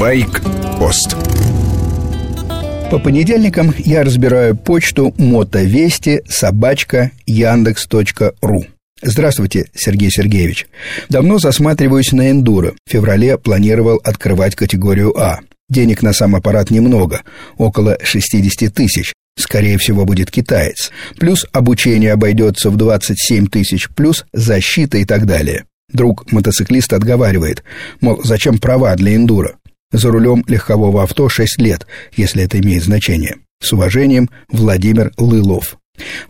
Байк-пост по понедельникам я разбираю почту мотовести собачка яндекс.ру. Здравствуйте, Сергей Сергеевич. Давно засматриваюсь на эндуро. В феврале планировал открывать категорию А. Денег на сам аппарат немного, около 60 тысяч. Скорее всего, будет китаец. Плюс обучение обойдется в 27 тысяч, плюс защита и так далее. Друг мотоциклист отговаривает, мол, зачем права для эндуро? За рулем легкового авто 6 лет, если это имеет значение. С уважением, Владимир Лылов.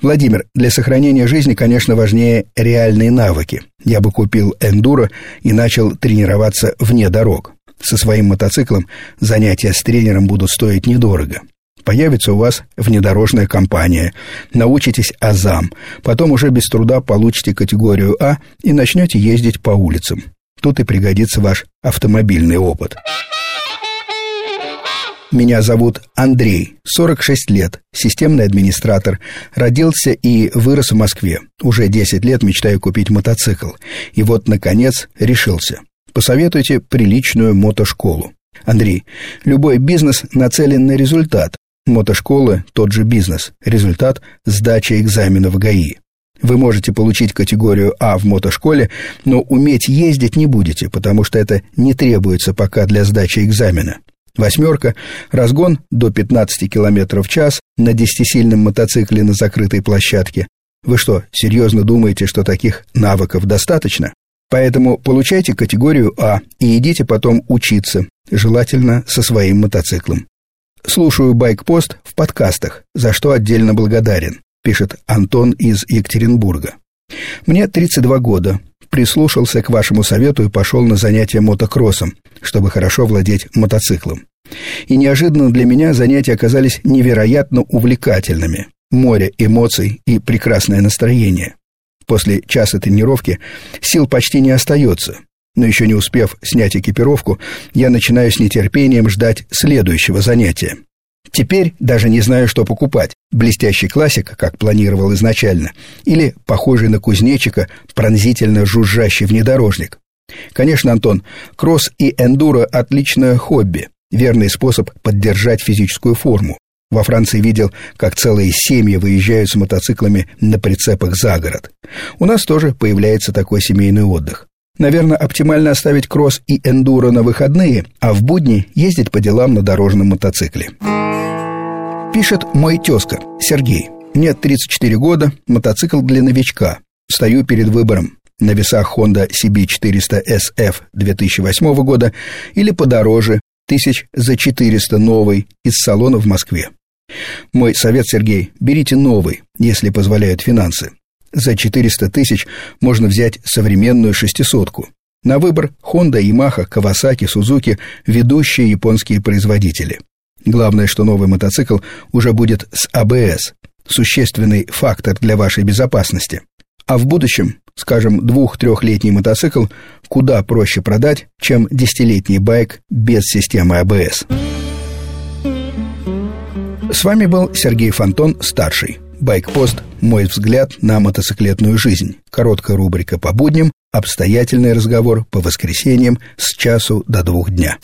Владимир, для сохранения жизни, конечно, важнее реальные навыки. Я бы купил эндуро и начал тренироваться вне дорог. Со своим мотоциклом занятия с тренером будут стоить недорого. Появится у вас внедорожная компания, научитесь азам, потом уже без труда получите категорию А и начнете ездить по улицам. Тут и пригодится ваш автомобильный опыт. Меня зовут Андрей, 46 лет, системный администратор. Родился и вырос в Москве. Уже 10 лет мечтаю купить мотоцикл. И вот, наконец, решился. Посоветуйте приличную мотошколу. Андрей, любой бизнес нацелен на результат. Мотошколы – тот же бизнес. Результат – сдача экзамена в ГАИ. Вы можете получить категорию А в мотошколе, но уметь ездить не будете, потому что это не требуется пока для сдачи экзамена. Восьмерка, разгон до 15 км в час на десятисильном мотоцикле на закрытой площадке. Вы что, серьезно думаете, что таких навыков достаточно? Поэтому получайте категорию А и идите потом учиться, желательно со своим мотоциклом. Слушаю байкпост в подкастах, за что отдельно благодарен, пишет Антон из Екатеринбурга. Мне 32 года. Прислушался к вашему совету и пошел на занятия мотокроссом, чтобы хорошо владеть мотоциклом. И неожиданно для меня занятия оказались невероятно увлекательными. Море эмоций и прекрасное настроение. После часа тренировки сил почти не остается, но еще не успев снять экипировку, я начинаю с нетерпением ждать следующего занятия. Теперь даже не знаю, что покупать. Блестящий классик, как планировал изначально, или похожий на кузнечика, пронзительно жужжащий внедорожник. Конечно, Антон, кросс и эндуро – отличное хобби, верный способ поддержать физическую форму. Во Франции видел, как целые семьи выезжают с мотоциклами на прицепах за город. У нас тоже появляется такой семейный отдых. Наверное, оптимально оставить кросс и эндуро на выходные, а в будни ездить по делам на дорожном мотоцикле. Пишет мой тезка, Сергей. Мне 34 года, мотоцикл для новичка. Стою перед выбором на весах Honda CB400 SF 2008 года или подороже, тысяч за 400 новый из салона в Москве. Мой совет, Сергей, берите новый, если позволяют финансы. За 400 тысяч можно взять современную шестисотку. На выбор Honda, Yamaha, Kawasaki, Suzuki – ведущие японские производители. Главное, что новый мотоцикл уже будет с АБС – существенный фактор для вашей безопасности. А в будущем, скажем, двух-трехлетний мотоцикл куда проще продать, чем десятилетний байк без системы АБС. С вами был Сергей Фонтон, старший. Байкпост «Мой взгляд на мотоциклетную жизнь». Короткая рубрика по будням, обстоятельный разговор по воскресеньям с часу до двух дня.